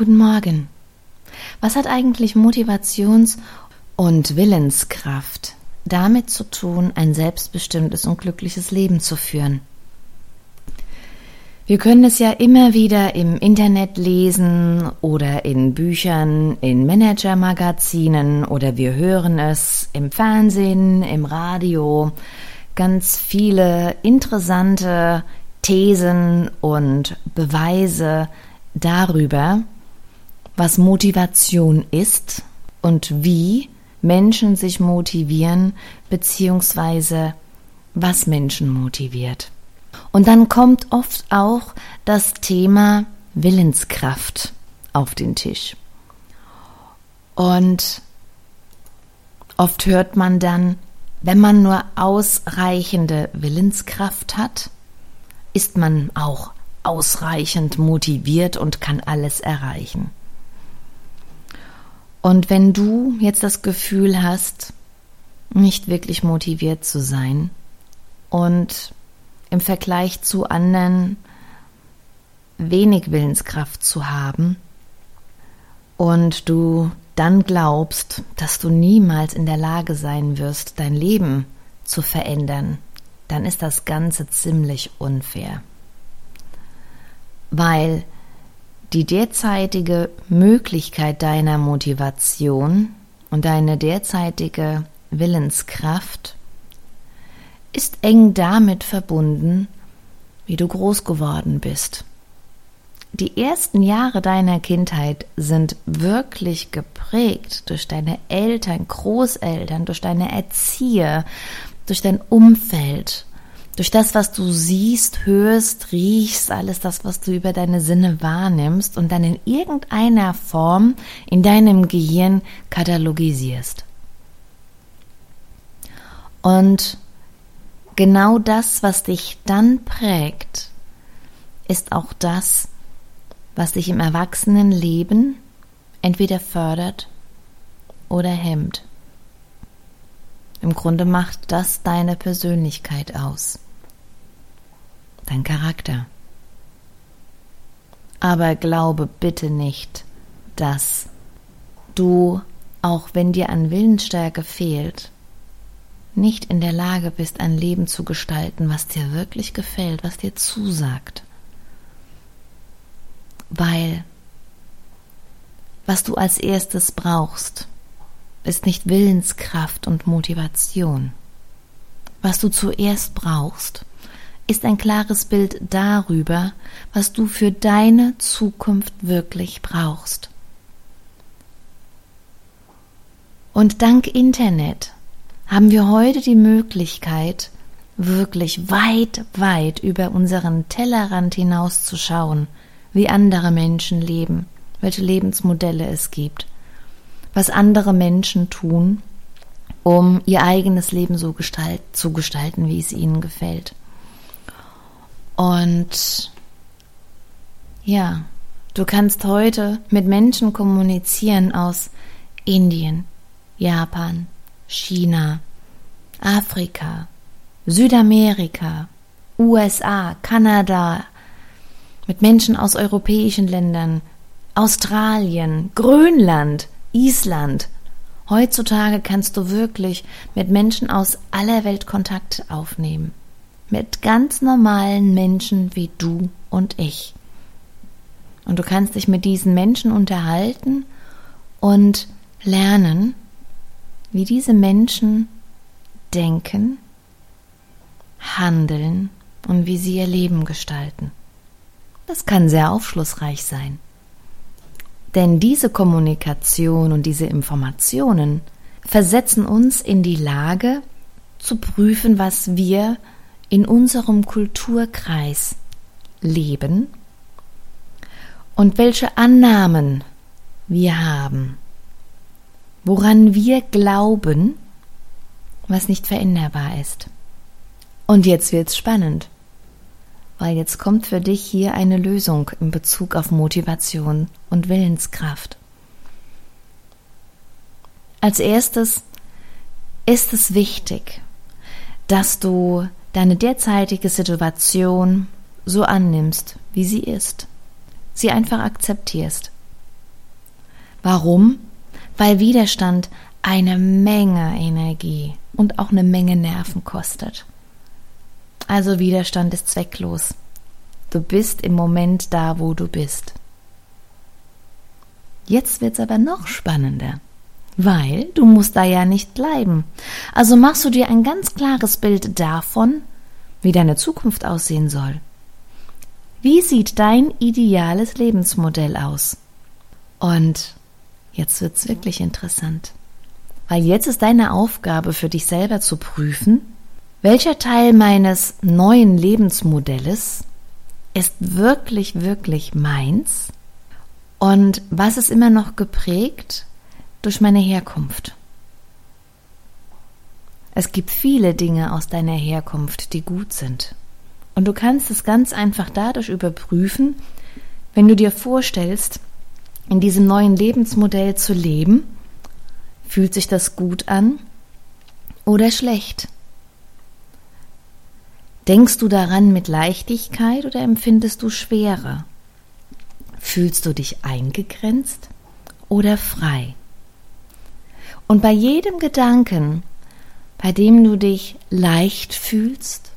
Guten Morgen. Was hat eigentlich Motivations- und Willenskraft damit zu tun, ein selbstbestimmtes und glückliches Leben zu führen? Wir können es ja immer wieder im Internet lesen oder in Büchern, in Managermagazinen oder wir hören es im Fernsehen, im Radio. Ganz viele interessante Thesen und Beweise darüber, was Motivation ist und wie Menschen sich motivieren, beziehungsweise was Menschen motiviert. Und dann kommt oft auch das Thema Willenskraft auf den Tisch. Und oft hört man dann, wenn man nur ausreichende Willenskraft hat, ist man auch ausreichend motiviert und kann alles erreichen. Und wenn du jetzt das Gefühl hast, nicht wirklich motiviert zu sein und im Vergleich zu anderen wenig Willenskraft zu haben und du dann glaubst, dass du niemals in der Lage sein wirst, dein Leben zu verändern, dann ist das Ganze ziemlich unfair. Weil die derzeitige Möglichkeit deiner Motivation und deine derzeitige Willenskraft ist eng damit verbunden, wie du groß geworden bist. Die ersten Jahre deiner Kindheit sind wirklich geprägt durch deine Eltern, Großeltern, durch deine Erzieher, durch dein Umfeld, durch das, was du siehst, hörst, riechst, alles das, was du über deine Sinne wahrnimmst und dann in irgendeiner Form in deinem Gehirn katalogisierst. Und genau das, was dich dann prägt, ist auch das, was dich im Erwachsenenleben entweder fördert oder hemmt. Im Grunde macht das deine Persönlichkeit aus dein Charakter. Aber glaube bitte nicht, dass du, auch wenn dir an Willensstärke fehlt, nicht in der Lage bist, ein Leben zu gestalten, was dir wirklich gefällt, was dir zusagt. Weil was du als erstes brauchst, ist nicht Willenskraft und Motivation. Was du zuerst brauchst, ist ein klares Bild darüber, was du für deine Zukunft wirklich brauchst. Und dank Internet haben wir heute die Möglichkeit, wirklich weit, weit über unseren Tellerrand hinauszuschauen, wie andere Menschen leben, welche Lebensmodelle es gibt, was andere Menschen tun, um ihr eigenes Leben so gestalt, zu gestalten, wie es ihnen gefällt. Und ja, du kannst heute mit Menschen kommunizieren aus Indien, Japan, China, Afrika, Südamerika, USA, Kanada, mit Menschen aus europäischen Ländern, Australien, Grönland, Island. Heutzutage kannst du wirklich mit Menschen aus aller Welt Kontakt aufnehmen mit ganz normalen Menschen wie du und ich. Und du kannst dich mit diesen Menschen unterhalten und lernen, wie diese Menschen denken, handeln und wie sie ihr Leben gestalten. Das kann sehr aufschlussreich sein. Denn diese Kommunikation und diese Informationen versetzen uns in die Lage zu prüfen, was wir in unserem Kulturkreis leben und welche Annahmen wir haben, woran wir glauben, was nicht veränderbar ist. Und jetzt wird's spannend, weil jetzt kommt für dich hier eine Lösung in Bezug auf Motivation und Willenskraft. Als erstes ist es wichtig, dass du deine derzeitige Situation so annimmst, wie sie ist, sie einfach akzeptierst. Warum? Weil Widerstand eine Menge Energie und auch eine Menge Nerven kostet. Also Widerstand ist zwecklos. Du bist im Moment da, wo du bist. Jetzt wird's aber noch spannender, weil du musst da ja nicht bleiben. Also machst du dir ein ganz klares Bild davon, wie deine Zukunft aussehen soll. Wie sieht dein ideales Lebensmodell aus? Und jetzt wird's wirklich interessant. Weil jetzt ist deine Aufgabe für dich selber zu prüfen, welcher Teil meines neuen Lebensmodells ist wirklich, wirklich meins und was ist immer noch geprägt durch meine Herkunft. Es gibt viele Dinge aus deiner Herkunft, die gut sind. Und du kannst es ganz einfach dadurch überprüfen, wenn du dir vorstellst, in diesem neuen Lebensmodell zu leben, fühlt sich das gut an oder schlecht? Denkst du daran mit Leichtigkeit oder empfindest du Schwere? Fühlst du dich eingegrenzt oder frei? Und bei jedem Gedanken, bei dem du dich leicht fühlst,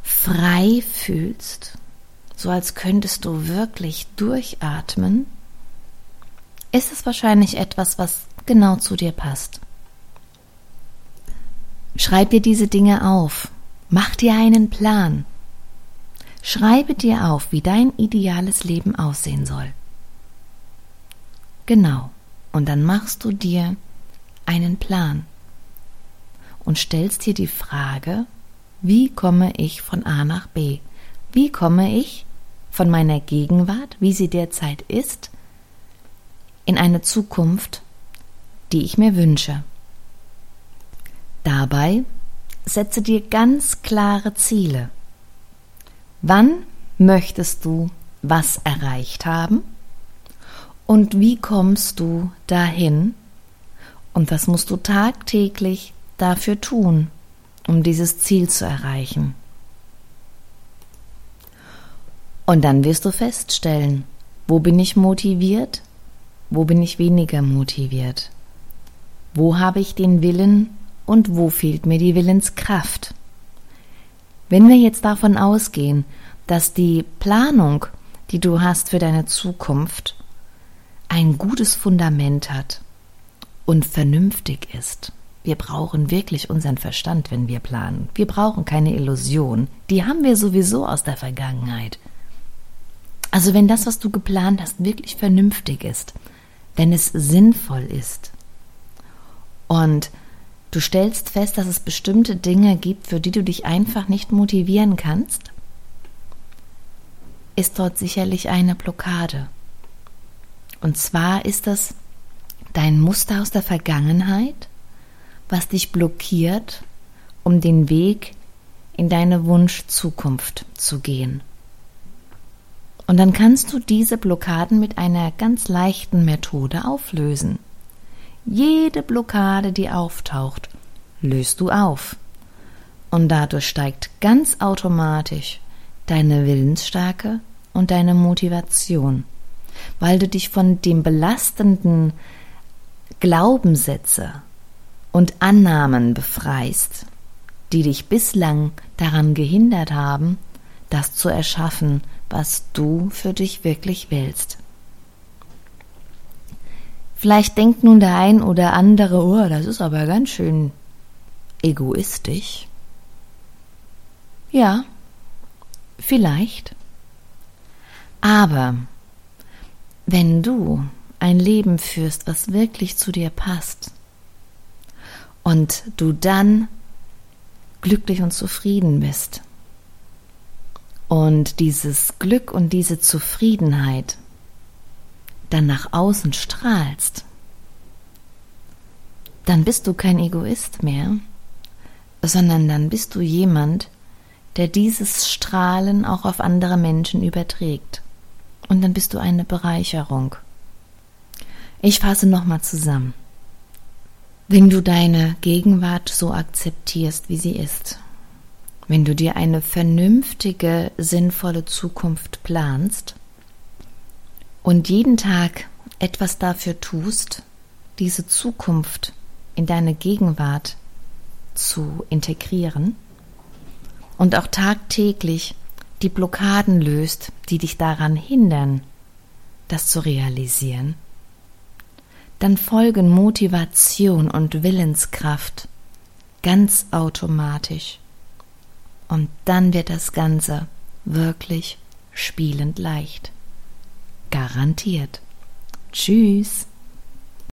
frei fühlst, so als könntest du wirklich durchatmen, ist es wahrscheinlich etwas, was genau zu dir passt. Schreib dir diese Dinge auf, mach dir einen Plan, schreibe dir auf, wie dein ideales Leben aussehen soll. Genau, und dann machst du dir einen Plan und stellst dir die Frage, wie komme ich von A nach B? Wie komme ich von meiner Gegenwart, wie sie derzeit ist, in eine Zukunft, die ich mir wünsche. Dabei setze dir ganz klare Ziele. Wann möchtest du was erreicht haben? Und wie kommst du dahin? Und was musst du tagtäglich dafür tun, um dieses Ziel zu erreichen? Und dann wirst du feststellen, wo bin ich motiviert, wo bin ich weniger motiviert, wo habe ich den Willen und wo fehlt mir die Willenskraft. Wenn wir jetzt davon ausgehen, dass die Planung, die du hast für deine Zukunft, ein gutes Fundament hat und vernünftig ist, wir brauchen wirklich unseren Verstand, wenn wir planen. Wir brauchen keine Illusion. Die haben wir sowieso aus der Vergangenheit. Also wenn das, was du geplant hast, wirklich vernünftig ist, wenn es sinnvoll ist und du stellst fest, dass es bestimmte Dinge gibt, für die du dich einfach nicht motivieren kannst, ist dort sicherlich eine Blockade. Und zwar ist das dein Muster aus der Vergangenheit, was dich blockiert, um den Weg in deine Wunschzukunft zu gehen. Und dann kannst du diese Blockaden mit einer ganz leichten Methode auflösen. Jede Blockade, die auftaucht, löst du auf. Und dadurch steigt ganz automatisch deine Willensstärke und deine Motivation, weil du dich von dem belastenden Glaubenssätze und Annahmen befreist, die dich bislang daran gehindert haben, das zu erschaffen, was du für dich wirklich willst. Vielleicht denkt nun der ein oder andere, oh, das ist aber ganz schön egoistisch. Ja, vielleicht. Aber wenn du ein Leben führst, was wirklich zu dir passt, und du dann glücklich und zufrieden bist, und dieses Glück und diese Zufriedenheit dann nach außen strahlst, dann bist du kein Egoist mehr, sondern dann bist du jemand, der dieses Strahlen auch auf andere Menschen überträgt. Und dann bist du eine Bereicherung. Ich fasse nochmal zusammen. Wenn du deine Gegenwart so akzeptierst, wie sie ist, wenn du dir eine vernünftige, sinnvolle Zukunft planst und jeden Tag etwas dafür tust, diese Zukunft in deine Gegenwart zu integrieren und auch tagtäglich die Blockaden löst, die dich daran hindern, das zu realisieren, dann folgen Motivation und Willenskraft ganz automatisch. Und dann wird das Ganze wirklich spielend leicht. Garantiert. Tschüss.